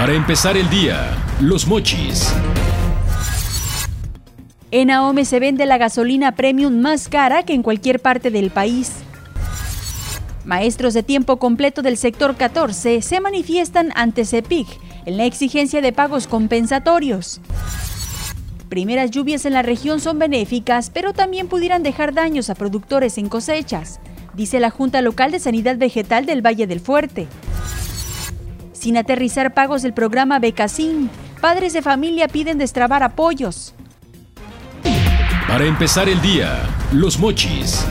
Para empezar el día, los mochis. En Ahome se vende la gasolina premium más cara que en cualquier parte del país. Maestros de tiempo completo del sector 14 se manifiestan ante CEPIC en la exigencia de pagos compensatorios. Primeras lluvias en la región son benéficas, pero también pudieran dejar daños a productores en cosechas, dice la Junta Local de Sanidad Vegetal del Valle del Fuerte. Sin aterrizar pagos del programa Becasín, padres de familia piden destrabar apoyos. Para empezar el día, los mochis.